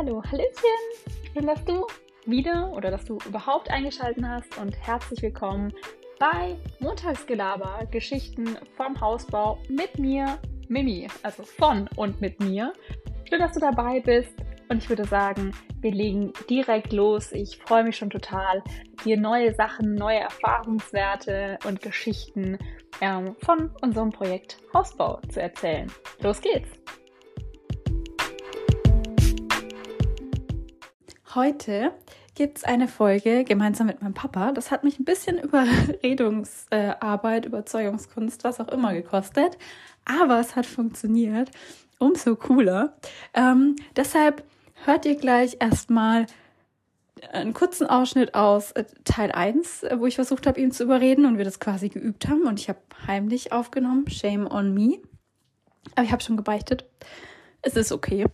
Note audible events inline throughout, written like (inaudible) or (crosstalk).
hallo, Hallöchen! Schön, dass du wieder oder dass du überhaupt eingeschaltet hast und herzlich willkommen bei Montagsgelaber, Geschichten vom Hausbau mit mir, Mimi, also von und mit mir. Schön, dass du dabei bist und ich würde sagen, wir legen direkt los. Ich freue mich schon total, dir neue Sachen, neue Erfahrungswerte und Geschichten ähm, von unserem Projekt Hausbau zu erzählen. Los geht's! Heute gibt es eine Folge gemeinsam mit meinem Papa. Das hat mich ein bisschen (laughs) Überredungsarbeit, Überzeugungskunst, was auch immer gekostet. Aber es hat funktioniert. Umso cooler. Ähm, deshalb hört ihr gleich erstmal einen kurzen Ausschnitt aus äh, Teil 1, wo ich versucht habe, ihn zu überreden und wir das quasi geübt haben. Und ich habe heimlich aufgenommen. Shame on me. Aber ich habe schon gebeichtet. Es ist okay.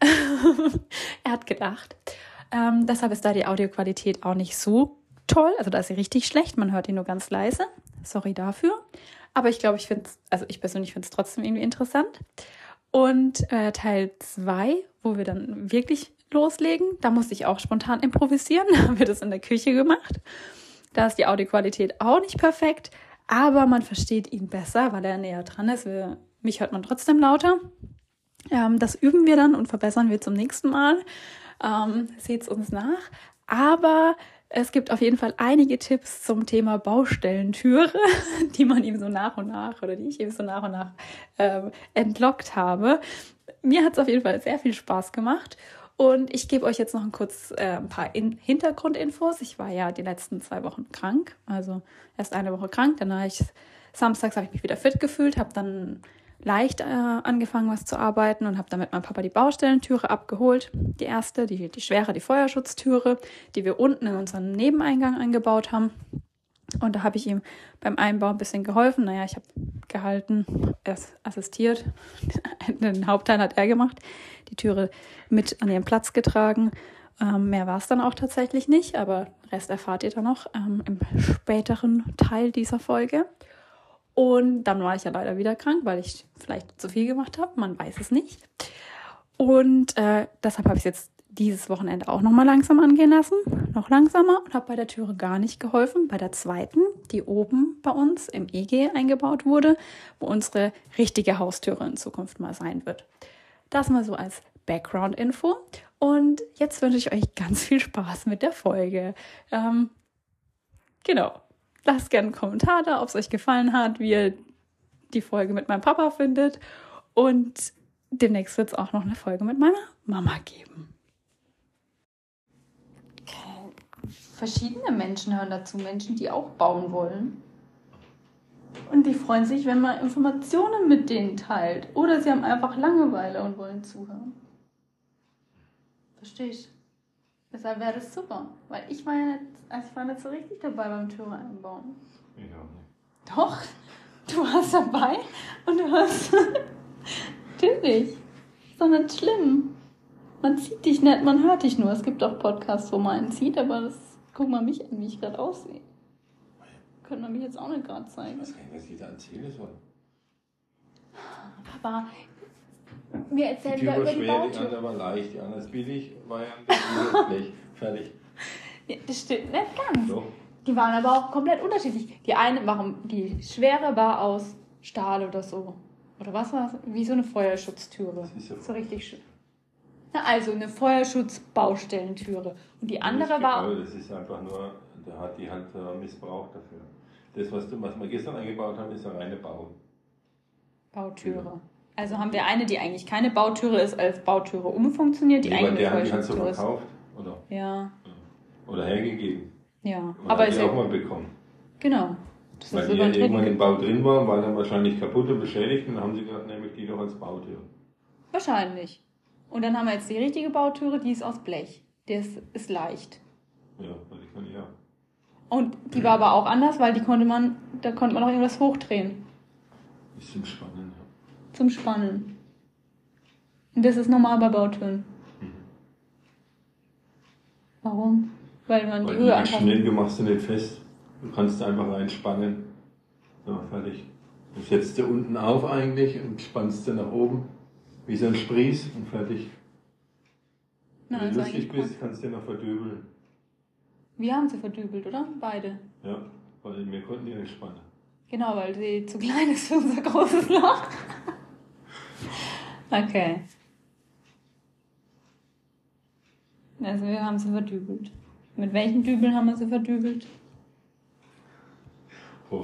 (laughs) er hat gedacht. Ähm, deshalb ist da die Audioqualität auch nicht so toll. Also da ist sie richtig schlecht. Man hört ihn nur ganz leise. Sorry dafür. Aber ich glaube, ich finde es, also ich persönlich finde es trotzdem irgendwie interessant. Und äh, Teil 2, wo wir dann wirklich loslegen, da musste ich auch spontan improvisieren. (laughs) Da haben wir das in der Küche gemacht. Da ist die Audioqualität auch nicht perfekt, aber man versteht ihn besser, weil er näher dran ist. Wir, mich hört man trotzdem lauter. Ähm, das üben wir dann und verbessern wir zum nächsten Mal. Ähm, Seht uns nach. Aber es gibt auf jeden Fall einige Tipps zum Thema Baustellentüre, (laughs) die man ihm so nach und nach oder die ich ihm so nach und nach ähm, entlockt habe. Mir hat es auf jeden Fall sehr viel Spaß gemacht. Und ich gebe euch jetzt noch ein kurz äh, ein paar In Hintergrundinfos. Ich war ja die letzten zwei Wochen krank, also erst eine Woche krank, dann habe ich samstags habe ich mich wieder fit gefühlt, habe dann leicht äh, angefangen, was zu arbeiten und habe dann mit meinem Papa die Baustellentüre abgeholt. Die erste, die, die schwere, die Feuerschutztüre, die wir unten in unseren Nebeneingang eingebaut haben. Und da habe ich ihm beim Einbau ein bisschen geholfen. Naja, ich habe gehalten, er assistiert. (laughs) Den Hauptteil hat er gemacht. Die Türe mit an ihren Platz getragen. Ähm, mehr war es dann auch tatsächlich nicht, aber Rest erfahrt ihr dann noch ähm, im späteren Teil dieser Folge. Und dann war ich ja leider wieder krank, weil ich vielleicht zu viel gemacht habe. Man weiß es nicht. Und äh, deshalb habe ich es jetzt dieses Wochenende auch nochmal langsam angehen lassen. Noch langsamer und habe bei der Türe gar nicht geholfen. Bei der zweiten, die oben bei uns im EG eingebaut wurde, wo unsere richtige Haustüre in Zukunft mal sein wird. Das mal so als Background-Info. Und jetzt wünsche ich euch ganz viel Spaß mit der Folge. Ähm, genau. Lasst gerne einen Kommentar da, ob es euch gefallen hat, wie ihr die Folge mit meinem Papa findet. Und demnächst wird es auch noch eine Folge mit meiner Mama geben. Verschiedene Menschen hören dazu, Menschen, die auch bauen wollen. Und die freuen sich, wenn man Informationen mit denen teilt. Oder sie haben einfach Langeweile und wollen zuhören. Verstehe ich. Deshalb wäre das super. Weil ich war ja nicht, also ich war nicht so richtig dabei beim Türe einbauen. Ich auch nicht. Doch, du warst dabei und du hast. (laughs) Natürlich. Ist doch nicht schlimm. Man sieht dich nicht, man hört dich nur. Es gibt auch Podcasts, wo man einen sieht, aber das. Guck mal mich an, wie ich gerade aussehe. Können wir mich jetzt auch nicht gerade zeigen. Ich weiß gar nicht, was ich da erzählen soll. Papa, mir erzählen die über die Bautür. Die andere war leicht, die andere ist billig, war ja ein Blech. Fertig. Ja, das stimmt nicht ganz. So. Die waren aber auch komplett unterschiedlich. Die eine, warum die schwere war aus Stahl oder so. Oder was war das? Wie so eine Feuerschutztüre. Das ist ja so richtig schön. Na, also eine Feuerschutzbaustellentüre. Und die andere das war. Das ist einfach nur, da hat die halt äh, Missbrauch dafür. Das, was, du, was wir gestern eingebaut haben, ist eine reine Bau. Bautüre. Genau. Also haben wir eine, die eigentlich keine Bautüre ist, als Bautüre umfunktioniert, die nee, eigentlich der hat die halt so verkauft, oder? Ja. Oder hergegeben. Ja. Man aber ist auch mal bekommen. Genau. Das weil die ja irgendwann im Bau drin waren, war dann wahrscheinlich kaputt und beschädigt und dann haben sie gesagt, nehme ich die doch als Bautür. Wahrscheinlich. Und dann haben wir jetzt die richtige Bautüre, die ist aus Blech. Der ist, ist leicht. Ja, also die kann ich ja. Und die war aber auch anders, weil die konnte man, da konnte man auch irgendwas hochdrehen. Ist zum Spannen, ja zum Spannen. Und das ist normal bei Bautüren. Mhm. Warum? Weil man Weil die Höhe anpasst. Schnell, machst du nicht fest. Du kannst einfach reinspannen. So, fertig. Du setzt du unten auf eigentlich und spannst du nach oben. Wie so ein Spries und fertig. Na, Wenn du eigentlich lustig bist, kannst du dir noch verdübeln. Wir haben sie verdübelt, oder? Beide. Ja, weil wir konnten die nicht spannen. Genau, weil sie zu klein ist für unser großes Loch. (laughs) okay. Also wir haben sie verdübelt. Mit welchen Dübeln haben wir sie verdübelt?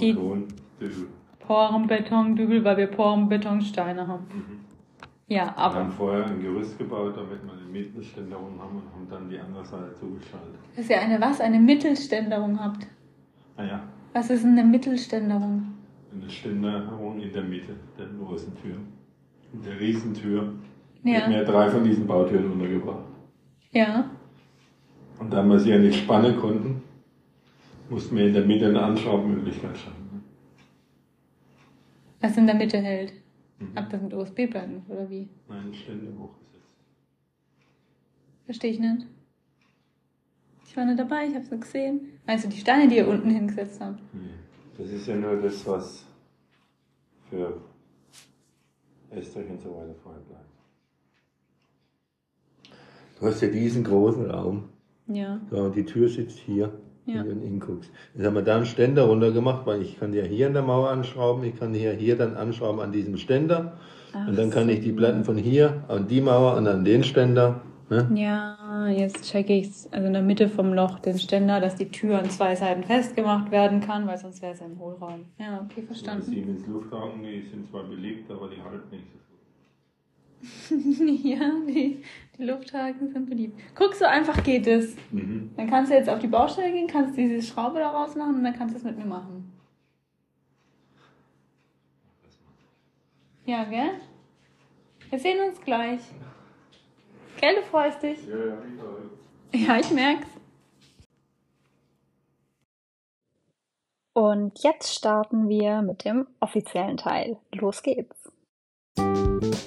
Die- Hochton, Dübel. Porenbetondübel, weil wir Porenbetonsteine haben. Ja, Wir aber haben vorher ein Gerüst gebaut, damit wir eine Mittelständerung haben und haben dann die andere Seite zugeschaltet. dass ihr eine was? Eine Mittelständerung habt. Naja, Was ist eine Mittelständerung? eine Ständerung in der Mitte der großen Der Riesentür. Ja. Wir haben ja drei von diesen Bautüren untergebracht. Ja. Und da wir sie ja nicht spannen konnten, mussten wir in der Mitte eine Anschraubmöglichkeit schaffen. Was in der Mitte hält. Mhm. Ab das mit USB-Platten oder wie? Nein, Ständer hochgesetzt. Verstehe ich nicht. Ich war nicht dabei, ich habe es nur gesehen. Meinst du die Steine, die ihr unten hingesetzt habt? Nee. Das ist ja nur das, was für Estrich und so weiter vorher bleibt. Du hast ja diesen großen Raum. Ja. So, und die Tür sitzt hier, Ja. wenn du hinguckst. Jetzt haben wir da einen Ständer runtergemacht, weil ich kann ja hier an der Mauer anschrauben, ich kann hier, hier dann anschrauben an diesem Ständer. und dann kann ich die Platten von hier an die Mauer und an den Ständer. Ne? Ja, jetzt checke ich's. Also in der Mitte vom Loch den Ständer, dass die Tür an zwei Seiten festgemacht werden kann, weil sonst wäre es im Hohlraum. Ja, okay, Die verstanden. Siemens Lufthaken, die sind zwar belegt, aber die halten nicht so gut. (laughs) ja, die, die Lufthaken sind beliebt. Guck, so einfach geht es. Mhm. Dann kannst du jetzt auf die Baustelle gehen, kannst diese Schraube da rausmachen und dann kannst du es mit mir machen. Ja, gell? Wir sehen uns gleich. Gell, du freust dich? Ja, ja. Ja, ich merk's. Und jetzt starten wir mit dem offiziellen Teil. Los geht's. Und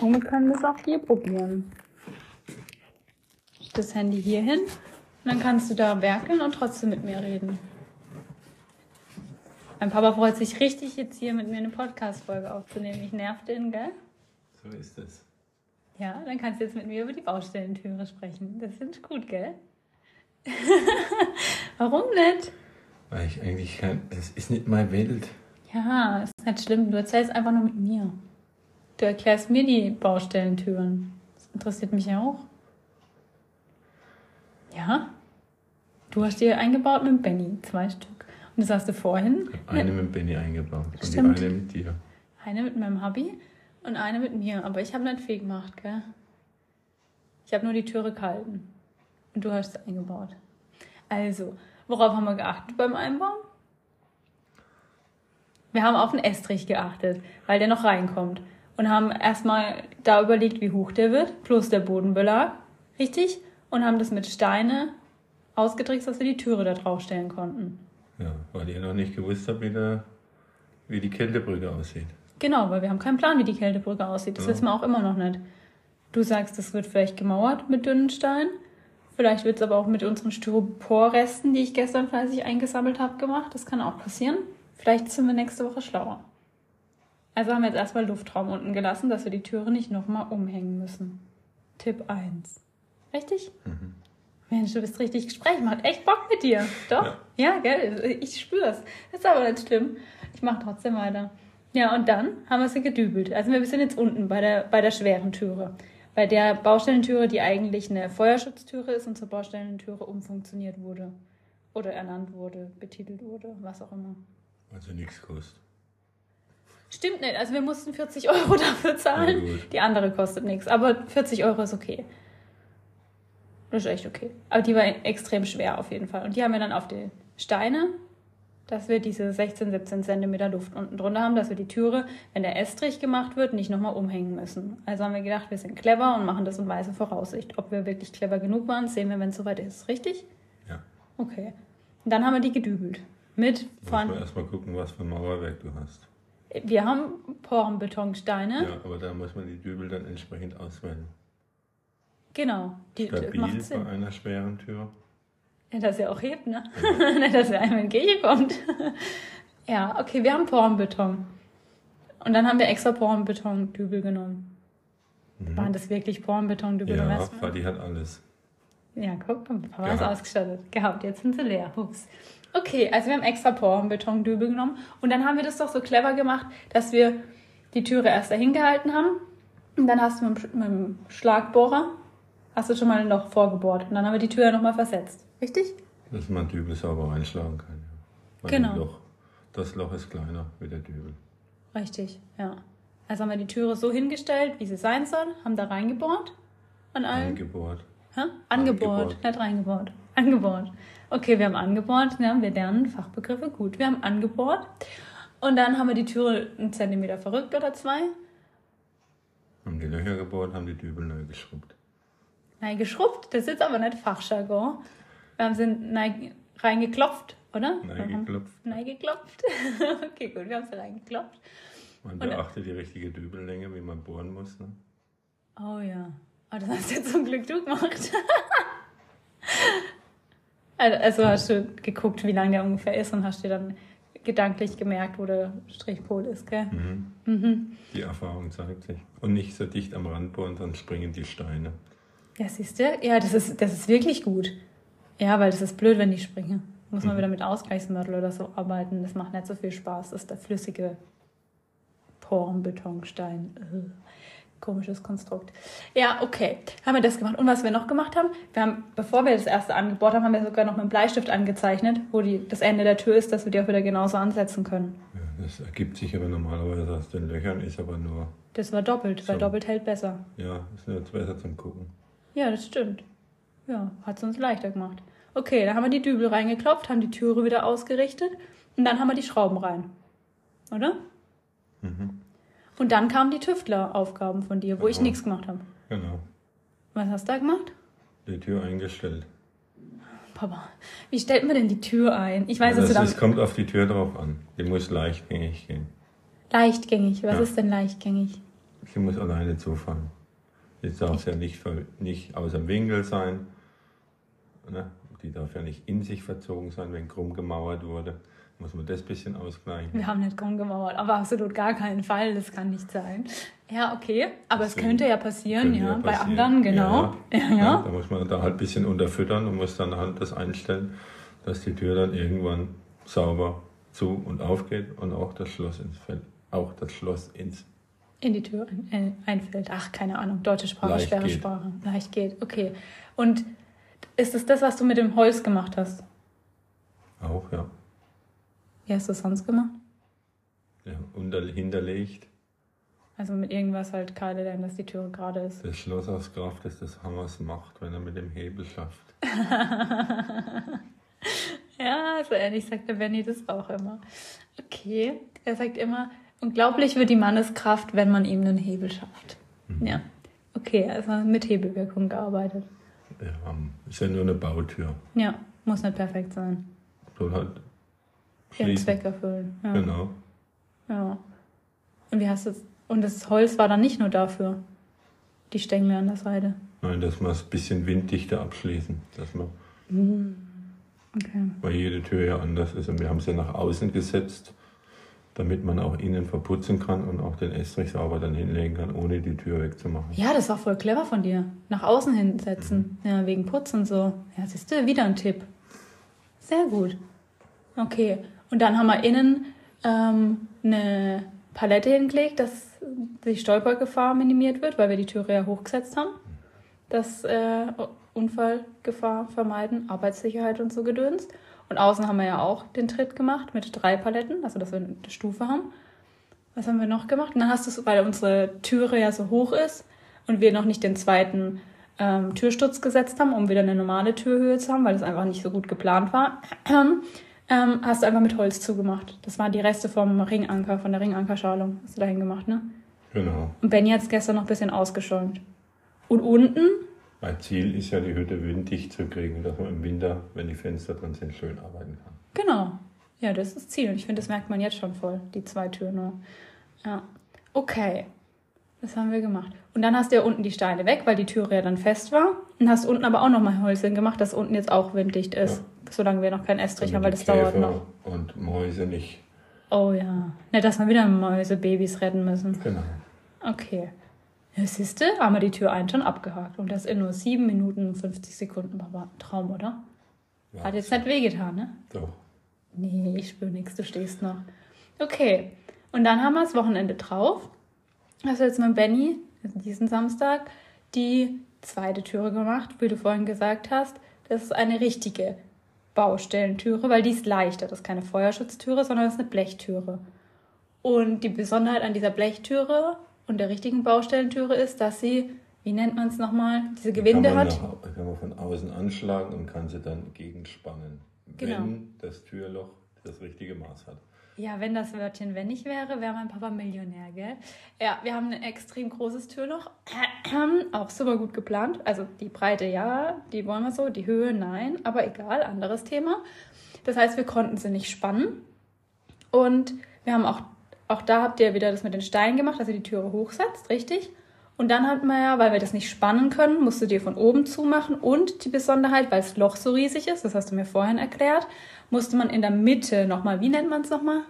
wir können das auch hier probieren. Das Handy hier hin und dann kannst du da werkeln und trotzdem mit mir reden. Mein Papa freut sich richtig, jetzt hier mit mir eine Podcast-Folge aufzunehmen. Ich nerv den, gell? So ist es. Ja, dann kannst du jetzt mit mir über die Baustellentüre sprechen. Das finde ich gut, gell? (laughs) Warum nicht? Weil ich eigentlich kann, das ist nicht meine Welt. Ja, ist nicht schlimm. Du erzählst einfach nur mit mir. Du erklärst mir die Baustellentüren. Das interessiert mich ja auch. Ja? Du hast die eingebaut mit Benny, zwei Stück. Und das hast du vorhin. Eine mit Benny eingebaut und Stimmt. die eine mit dir. Eine mit meinem Hubby und eine mit mir. Aber ich habe nicht viel gemacht, gell? Ich habe nur die Türe gehalten. Und du hast sie eingebaut. Also, worauf haben wir geachtet beim Einbauen? Wir haben auf den Estrich geachtet, weil der noch reinkommt. Und haben erstmal da überlegt, wie hoch der wird, plus der Bodenbelag. Richtig? Und haben das mit Steine ausgetrickst, dass wir die Türe da draufstellen konnten. Ja, weil ihr noch nicht gewusst habt, wie, der, wie die Kältebrücke aussieht. Genau, weil wir haben keinen Plan, wie die Kältebrücke aussieht. Das Ja. wissen wir auch immer noch nicht. Du sagst, das wird vielleicht gemauert mit dünnen Steinen. Vielleicht wird es aber auch mit unseren Styroporresten, die ich gestern fleißig eingesammelt habe, gemacht. Das kann auch passieren. Vielleicht sind wir nächste Woche schlauer. Also haben wir jetzt erstmal Luftraum unten gelassen, dass wir die Türe nicht nochmal umhängen müssen. Tipp 1. Richtig? Mhm. Mensch, du bist richtig Gespräch. Macht echt Bock mit dir. Doch? Ja. Ja, gell? Ich spür's. Ist aber nicht schlimm. Ich mache trotzdem weiter. Ja, und dann haben wir sie gedübelt. Also wir sind jetzt unten bei der, bei der schweren Türe. Bei der Baustellentüre, die eigentlich eine Feuerschutztüre ist und zur Baustellentüre umfunktioniert wurde. Oder ernannt wurde, betitelt wurde, was auch immer. Also nichts kostet. Stimmt nicht. Also wir mussten 40 Euro (laughs) dafür zahlen. Ja, die andere kostet nichts. Aber 40 Euro ist okay. Das ist echt okay. Aber die war extrem schwer auf jeden Fall. Und die haben wir dann auf die Steine, dass wir diese 16, 17 Zentimeter Luft unten drunter haben, dass wir die Türe, wenn der Estrich gemacht wird, nicht nochmal umhängen müssen. Also haben wir gedacht, wir sind clever und machen das in weiße Voraussicht. Ob wir wirklich clever genug waren, sehen wir, wenn es soweit ist. Richtig? Ja. Okay. Und dann haben wir die gedübelt. Mit von, man erstmal gucken, was für ein Mauerwerk du hast. wir haben Porenbetonsteine. Ja, aber da muss man die Dübel dann entsprechend auswählen. Genau. Die, Stabil macht Sinn. bei einer schweren Tür. Ja, dass er auch hebt, ne? (laughs) Nicht, dass er einmal entgegenkommt. (laughs) ja, okay, wir haben Porenbeton. Und dann haben wir extra Porenbeton-Dübel genommen. Waren das wirklich Porenbetondübel? Ja? Vati hat alles. Ja, guck mal, Papa ist ausgestattet. Gehabt, jetzt sind sie leer. Ups. Okay, also wir haben extra Porenbetondübel genommen und dann haben wir das doch so clever gemacht, dass wir die Türe erst dahin gehalten haben und dann hast du mit, mit dem Schlagbohrer hast du schon mal ein Loch vorgebohrt und dann haben wir die Tür nochmal versetzt. Richtig? Dass man Dübel sauber reinschlagen kann. Ja. Weil Genau. Loch, das Loch ist kleiner wie der Dübel. Richtig, ja. Also haben wir die Türe so hingestellt, wie sie sein soll, haben da reingebohrt an allen. Eingebohrt. Hä? Angebohrt, Angebohrt. nicht reingebohrt. Angebohrt. Okay, wir haben angebohrt, ja, wir lernen Fachbegriffe gut. Wir haben angebohrt und dann haben wir die Türe einen Zentimeter verrückt oder zwei. Haben die Löcher gebohrt, haben die Dübel neu geschrubbt. Nein, geschrubbt, das ist jetzt aber nicht Fachjargon. Wir haben sie reingeklopft, oder? Nein, geklopft. Nein, geklopft. (laughs) okay, gut, wir haben sie reingeklopft. Man beachtet die richtige Dübellänge, wie man bohren muss. Ne? Oh ja. Oh, das hast du jetzt zum Glück du gemacht. (laughs) also, also hast du geguckt, wie lang der ungefähr ist und hast dir dann gedanklich gemerkt, wo der Strichpol ist, gell? Mhm. Mhm. Die Erfahrung zeigt sich. Und nicht so dicht am Rand bohren, sonst springen die Steine. Ja, siehst du? Ja, das ist, das ist wirklich gut. Ja, weil das ist blöd, wenn die springen. Muss man Mhm. wieder mit Ausgleichsmörtel oder so arbeiten. Das macht nicht so viel Spaß. Das ist der flüssige Porenbetonstein. Äh, Komisches Konstrukt. Ja, okay. Haben wir das gemacht. Und was wir noch gemacht haben, wir haben, bevor wir das erste angebohrt haben, haben wir sogar noch mit einem Bleistift angezeichnet, wo die, das Ende der Tür ist, dass wir die auch wieder genauso ansetzen können. Ja, das ergibt sich aber normalerweise aus den Löchern, ist aber nur, Das war doppelt, weil So. doppelt hält besser. ja, ist nur besser zum Gucken. Ja, das stimmt. Ja, hat es uns leichter gemacht. Okay, dann haben wir die Dübel reingeklopft, haben die Türe wieder ausgerichtet und dann haben wir die Schrauben rein. Oder? Mhm. Und dann kamen die Tüftleraufgaben von dir, wo ich Aha. nichts gemacht habe. Genau. Was hast du da gemacht? Die Tür eingestellt. Papa, wie stellt man denn die Tür ein? Ich weiß, Ja, dass ist, kommt auf die Tür drauf an. Die muss leichtgängig gehen. leichtgängig. Was Ja. ist denn leichtgängig? Sie muss alleine zufallen. Jetzt darf ja nicht, nicht aus dem Winkel sein. Ne? Die darf ja nicht in sich verzogen sein, wenn krumm gemauert wurde. Muss man das bisschen ausgleichen. Wir haben nicht krumm gemauert, aber absolut gar keinen Fall. Das kann nicht sein. Ja, okay. Aber es Deswegen könnte ja passieren, Könnte ja. Bei passieren. anderen, genau. Ja, ja. Ja, Da muss man da halt ein bisschen unterfüttern und muss dann halt das einstellen, dass die Tür dann irgendwann sauber zu und aufgeht und auch das Schloss ins Feld, auch das Schloss ins In die Tür ein, einfällt. Ach, keine Ahnung. Deutsche Sprache, Leicht schwere geht. Sprache. Leicht geht. Okay. Und ist es das, was du mit dem Holz gemacht hast? auch, ja, Wie hast du es sonst gemacht? ja unter, hinterlegt. Also mit irgendwas halt Keile, denn dass die Türe gerade ist. Das Schloss aus Kraft des des Hammers macht, wenn er mit dem Hebel schafft. (laughs) Ja, so ähnlich sagt der Benny das auch immer. Okay. Er sagt immer, unglaublich wird die Manneskraft, wenn man ihm einen Hebel schafft. Mhm. Ja. Okay, also mit Hebelwirkung gearbeitet. Ja, ist ja nur eine Bautür. Ja, muss nicht perfekt sein. Soll halt Ihren. Zweck erfüllen. Ja. Genau. Ja. Und wie hast du Und das Holz war dann nicht nur dafür. Die Stängel an der Seite. Nein, dass wir es ein bisschen winddichter abschließen. Dass man, Okay. weil jede Tür ja anders ist. Und wir haben es ja nach außen gesetzt, damit man auch innen verputzen kann und auch den Estrich sauber dann hinlegen kann, ohne die Tür wegzumachen. Ja, das war voll clever von dir. Nach außen hinsetzen. Ja, wegen Putz und so. Ja, siehst du, wieder ein Tipp. Sehr gut. Okay. Und dann haben wir innen ähm, eine Palette hingelegt, dass die Stolpergefahr minimiert wird, weil wir die Türe ja hochgesetzt haben. Das äh, Unfallgefahr vermeiden, Arbeitssicherheit und so gedöns. Und außen haben wir ja auch den Tritt gemacht mit drei Paletten, also dass wir eine Stufe haben. Was haben wir noch gemacht? Und dann hast du es, weil unsere Türe ja so hoch ist und wir noch nicht den zweiten ähm, Türsturz gesetzt haben, um wieder eine normale Türhöhe zu haben, weil das einfach nicht so gut geplant war, (clears throat) ähm, hast du einfach mit Holz zugemacht. Das waren die Reste vom Ringanker, von der Ringankerschalung. Hast du dahin gemacht, ne? Genau. Und Benny hat es gestern noch ein bisschen ausgeschäumt. Und unten, Mein Ziel ist ja, die Hütte winddicht zu kriegen, dass man im Winter, wenn die Fenster drin sind, schön arbeiten kann. genau. Ja, das ist das Ziel. Und ich finde, das merkt man jetzt schon voll, die zwei Türen nur. Ja. Okay. Das haben wir gemacht. Und dann hast du ja unten die Steine weg, weil die Türe ja dann fest war. Und hast unten aber auch nochmal Holz hingemacht, dass unten jetzt auch winddicht ist. Solange wir noch keinen Estrich haben, weil das die dauert noch. Käfer Und Mäuse nicht. Oh ja. Nicht, dass wir wieder Mäusebabys retten müssen. Genau. Okay. Ja, siehste, haben wir die Tür ein schon abgehakt. Und das in nur 7 Minuten und 50 Sekunden. War ein Traum, oder? Ja, Hat jetzt nicht wehgetan, ne? Doch. Nee, ich spüre nichts, du stehst noch. Okay, und dann haben wir das Wochenende drauf. Also jetzt mit Benny, also diesen Samstag, die zweite Türe gemacht, wie du vorhin gesagt hast. Das ist eine richtige Baustellentüre, weil die ist leichter. Das ist keine Feuerschutztüre, sondern das ist eine Blechtüre. Und die Besonderheit an dieser Blechtüre und der richtigen Baustellentüre ist, dass sie, wie nennt man es nochmal, diese Gewinde kann hat. Nach, kann man von außen anschlagen und kann sie dann gegenspannen, Genau. wenn das Türloch das richtige Maß hat. Ja, wenn das Wörtchen wenn ich wäre, wäre mein Papa Millionär, gell? Ja, wir haben ein extrem großes Türloch. (clears throat) Auch super gut geplant. Also die Breite ja, die wollen wir so, die Höhe nein, aber egal, anderes Thema. Das heißt, wir konnten sie nicht spannen. Und wir haben auch, auch da habt ihr wieder das mit den Steinen gemacht, dass ihr die Türe hochsetzt, richtig? Und dann hat man ja, weil wir das nicht spannen können, musst du dir von oben zumachen. Und die Besonderheit, weil das Loch so riesig ist, das hast du mir vorhin erklärt, musste man in der Mitte nochmal, wie nennt man es nochmal?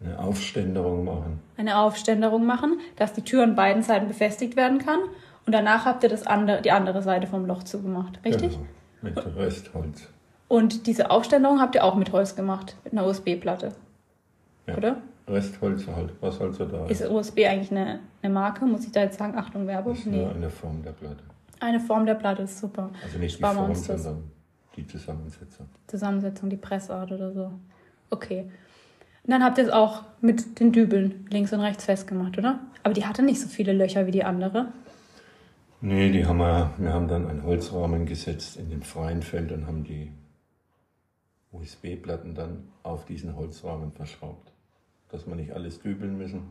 Eine Aufständerung machen. Eine Aufständerung machen, dass die Tür an beiden Seiten befestigt werden kann. Und danach habt ihr das andere, die andere Seite vom Loch zugemacht, richtig? Genau. Mit Restholz. Und diese Aufständerung habt ihr auch mit Holz gemacht, mit einer USB-Platte, Ja. oder? Restholz halt, was halt so da ist. Ist USB eigentlich eine, eine Marke? Muss ich da jetzt sagen, Achtung, Werbung? Das ist Nee. nur eine Form der Platte. Eine Form der Platte ist super. Also nicht die Sparen wir Form, sondern die Zusammensetzung. Zusammensetzung, die Pressart oder so. Okay. Und dann habt ihr es auch mit den Dübeln links und rechts festgemacht, oder? Aber die hatte nicht so viele Löcher wie die andere. Nee, die haben wir, wir haben dann einen Holzrahmen gesetzt in dem freien Feld und haben die USB-Platten dann auf diesen Holzrahmen verschraubt. Dass wir nicht alles dübeln müssen.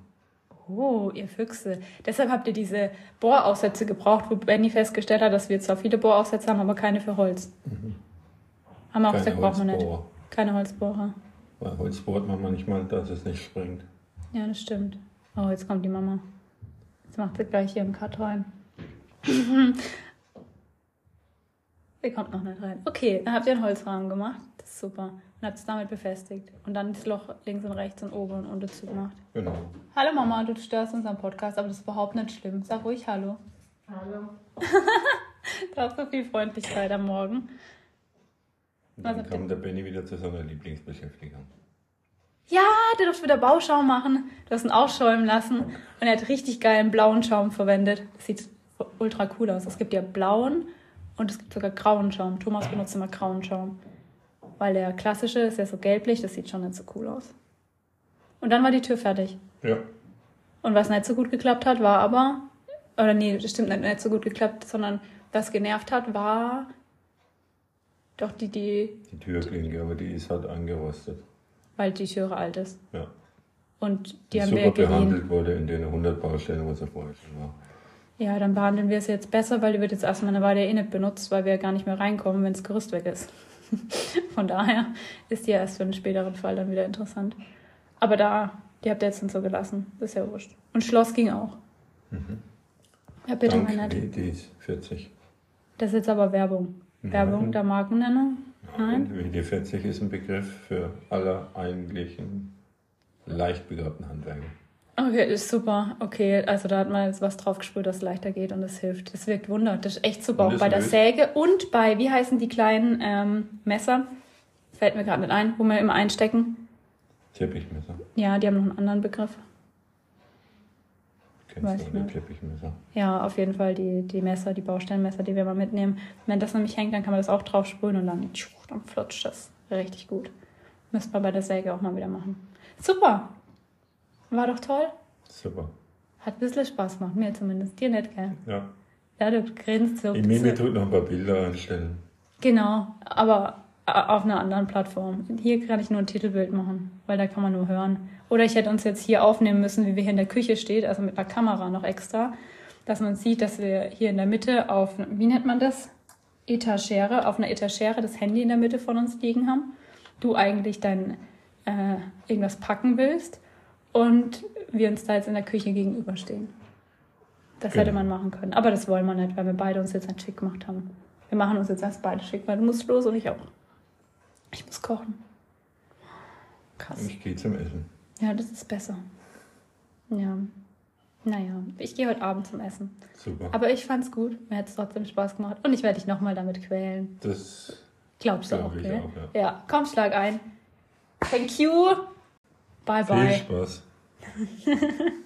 Oh, ihr Füchse. Deshalb habt ihr diese Bohraussätze gebraucht, wo Benny festgestellt hat, dass wir zwar viele Bohraussätze haben, aber keine für Holz. Haben wir auch gesagt, brauchen wir nicht. Keine Holzbohrer. Weil Holz bohrt man manchmal, dass es nicht springt. Ja, das stimmt. Oh, jetzt kommt die Mama. Jetzt macht sie gleich hier im Cut rein. (laughs) sie kommt noch nicht rein. Okay, dann habt ihr einen Holzrahmen gemacht. Das ist super. Und habt es damit befestigt. Und dann das Loch links und rechts und oben und unten zugemacht. Genau. Hallo Mama, du störst unseren Podcast, aber das ist überhaupt nicht schlimm. Sag ruhig Hallo. Hallo. (laughs) Du hast so viel Freundlichkeit am Morgen. Und Was dann kam der Benny wieder zu seiner Lieblingsbeschäftigung. Ja, der durfte wieder Bauschaum machen. Du hast ihn ausschäumen lassen. Und er hat richtig geilen blauen Schaum verwendet. Das sieht ultra cool aus. Es gibt ja blauen und es gibt sogar grauen Schaum. Thomas benutzt immer grauen Schaum. Weil der klassische ist ja so gelblich, das sieht schon nicht so cool aus. Und dann war die Tür fertig. Ja. Und was nicht so gut geklappt hat, war aber, oder nee, das stimmt nicht, nicht so gut geklappt, sondern was genervt hat, war doch die, die, Die Türklinke, aber die ist halt angerostet. weil die Türe alt ist. Ja. Und die Die haben super wir behandelt wurde in den 100 Baustellen, wo sie vorher schon war. Ja, dann behandeln wir es jetzt besser, weil die wird jetzt erstmal eine Weile eh nicht benutzt, weil wir gar nicht mehr reinkommen, wenn das Gerüst weg ist. (laughs) Von daher ist die ja erst für einen späteren Fall dann wieder interessant. Aber da, die habt ihr jetzt dann so gelassen. Das ist ja wurscht. Und Schloss ging auch. Ja, bitte, Dank, mein Nett. die, ist 40. Das ist jetzt aber Werbung. Nein. Werbung der Markennennung? Nein? WD40 ist ein Begriff für alle eigentlichen leicht begabten Handwerker. Okay, ist super. Okay, also da hat man jetzt was drauf gespürt, dass es leichter geht und das hilft. Das wirkt Wunder. Das ist echt super. Auch es bei der Säge und bei, wie heißen die kleinen ähm, Messer? Fällt mir gerade nicht ein, wo wir immer einstecken. Teppichmesser. Ja, die haben noch einen anderen Begriff. Kennst du. Teppichmesser? Ja, auf jeden Fall die, die Messer, die Baustellenmesser, die wir mal mitnehmen. Wenn das nämlich hängt, dann kann man das auch drauf sprühen und dann, dann flutscht das richtig gut. Müsste man bei der Säge auch mal wieder machen. Super. War doch toll. Super. Hat ein bisschen Spaß gemacht. Mir zumindest. Dir nicht, gell? Ja. Ja, du grinst so. Ich mir tut noch ein paar Bilder einstellen. Genau, aber äh, auf einer anderen Plattform. Hier kann ich nur ein Titelbild machen, weil da kann man nur hören. Oder ich hätte uns jetzt hier aufnehmen müssen, wie wir hier in der Küche steht, also mit einer Kamera noch extra, dass man sieht, dass wir hier in der Mitte auf, wie nennt man das? Etagere, auf einer Etagere das Handy in der Mitte von uns liegen haben. Du eigentlich dein äh, irgendwas packen willst und wir uns da jetzt in der Küche gegenüberstehen. Das hätte Genau. man machen können. Aber das wollen wir nicht, weil wir beide uns jetzt nicht schick gemacht haben. Wir machen uns jetzt erst beide schick, weil du musst los und ich auch. Ich muss kochen. Krass. Ich gehe zum Essen. Ja, das ist besser. Ja. Naja, ich gehe heute Abend zum Essen. Super. Aber ich fand's gut. Mir hat es trotzdem Spaß gemacht. Und ich werde dich nochmal damit quälen. das Glaubst du Glaub auch, ich gell? auch, ja. komm, schlag ein. Thank you. Bye, viel bye. Spaß. (laughs)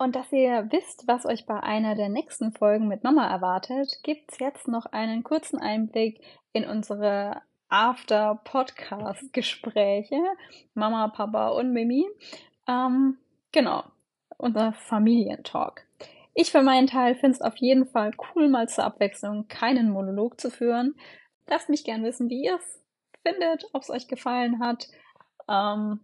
Und dass ihr wisst, was euch bei einer der nächsten Folgen mit Mama erwartet, gibt's jetzt noch einen kurzen Einblick in unsere After-Podcast-Gespräche. Mama, Papa und Mimi. Ähm, genau, unser Familientalk. Ich für meinen Teil finde es auf jeden Fall cool, mal zur Abwechslung keinen Monolog zu führen. Lasst mich gern wissen, wie ihr es findet, ob es euch gefallen hat, ähm,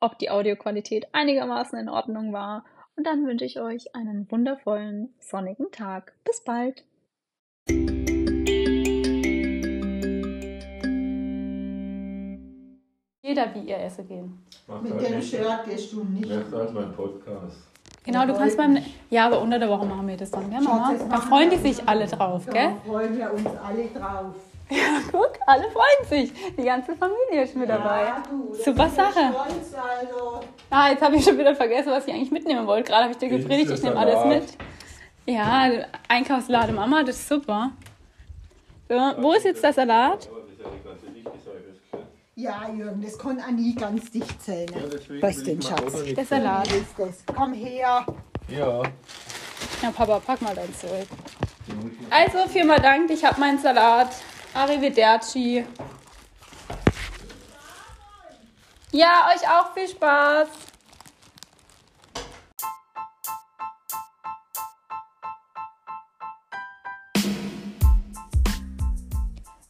ob die Audioqualität einigermaßen in Ordnung war. Und dann wünsche ich euch einen wundervollen, sonnigen Tag. Bis bald. Jeder wie ihr essen gehen. Macht Mit halt dem Shirt gehst du nicht. Macht halt mein Podcast. Genau, du kannst beim. Ja, aber unter der Woche machen wir das dann, gell, Mama? Das Da freuen die wir. sich alle drauf, Da gell? freuen wir uns alle drauf. Ja, guck, alle freuen sich. Die ganze Familie ist mit dabei. Ja, du, Super Sache. Stolz, also. Ah, jetzt habe ich schon wieder vergessen, was ich eigentlich mitnehmen wollte. Gerade habe ich dir gepredigt, ich nehme alles mit. Ja, Einkaufslade Mama, das ist super. So, wo ist jetzt der Salat? Ja Jürgen, das kann auch nie ganz dicht sein. Ja, Was denn, Schatz? Der Salat. Ist das? Komm her. Ja. Ja, Papa, pack mal dein Zeug. Also, viermal Dank, ich habe meinen Salat. Arrivederci. Ja, euch auch viel Spaß.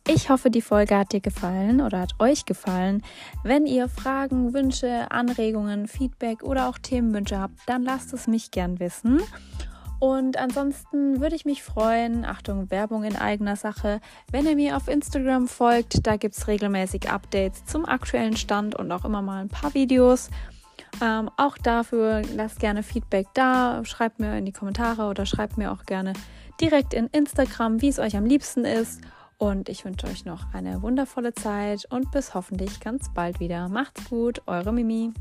Ich hoffe, die Folge hat dir gefallen oder hat euch gefallen. Wenn ihr Fragen, Wünsche, Anregungen, Feedback oder auch Themenwünsche habt, dann lasst es mich gern wissen. Und ansonsten würde ich mich freuen, Achtung, Werbung in eigener Sache, wenn ihr mir auf Instagram folgt. Da gibt es regelmäßig Updates zum aktuellen Stand und auch immer mal ein paar Videos. Ähm, auch dafür lasst gerne Feedback da, schreibt mir in die Kommentare oder schreibt mir auch gerne direkt in Instagram, wie es euch am liebsten ist. Und ich wünsche euch noch eine wundervolle Zeit und bis hoffentlich ganz bald wieder. Macht's gut, eure Mimi.